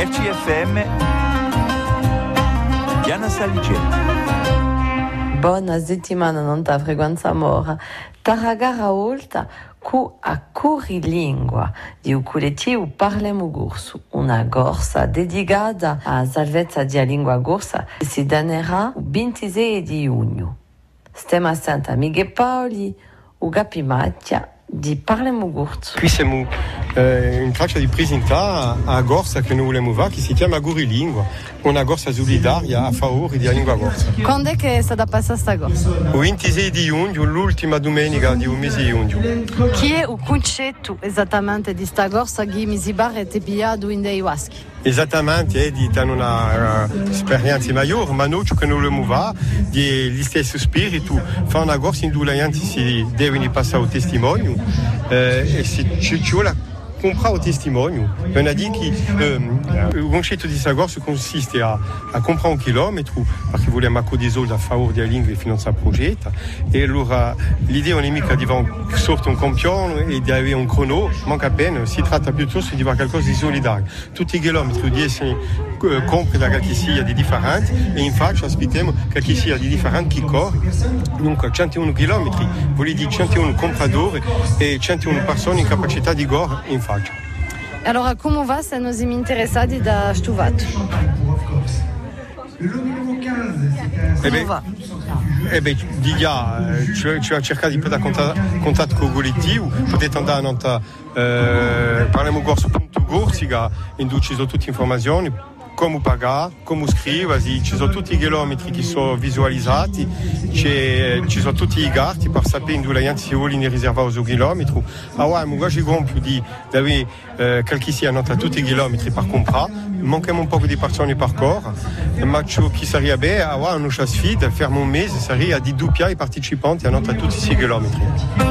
RCFM Diana Saligeti. Buona settimana non ta frequenza mora. Taragara olta cu a Curilingua di un collettivo Parlemo Gursu, una gorsa dedicata a salvezza di lingua gorsa che si danerà il 26 di giugno. Stiamo a Santa Miguel Paoli, Ugapi Macchia di Parlemo Gursu. Qui siamo eh, in traccia di presentare a Gorsa che noi vogliamo va, che si chiama Gurilingua, una gorsa solidaria a favore della lingua gorsa. Quando è che è stata passata sta gorsa? Il 26 di giugno, l'ultima domenica di un mese di giugno. Chi è il concetto esattamente di sta gorsa che mi si barrette pigliato in dei waschi? Esattamente, è di una uh, esperienza maggiore, ma noi che noi vogliamo va, di stesso spirito, fa una gorsa in cui la gente si deve passare il testimonio eh, e vuole comprare il testimonio. On a dit che eh, il concetto di questa gorsa consiste a, a comprare un chilometro perché vogliamo soldi a favore della lingua e finanziare il progetto e allora l'idea è mica di fare sorto un campione e di avere un crono, manca appena, si tratta piuttosto di fare qualcosa di solidario. Tutti i chilometri di essere eh, compri da qualche sia di differenti e infatti aspettiamo qualche sia di differenti che corre. Dunque 101 km vuol dire 101 compradori e 101 persone in capacità di in faccia. Allora come va se noi siamo interessati da Stuvat? Eh beh, eh beh, di già, eh, ci, ci ha cercato di prendere contatto, contatto con il collettivo, potete andare a nota, eh, parliamo corso.gorsiga, in cui ci sono tutte le informazioni, come pagare, come scrivere, ci sono tutti i chilometri che sono visualizzati, ci sono tutti i gatti per sapere dove la gente si vuole riservare ci compito di avere eh, qualche tutti i chilometri per comprare, manchiamo un po' di persone per ma ciò che sarebbe allora, una sfida, fermo un mese, sarebbe di i partecipanti tutti i chilometri.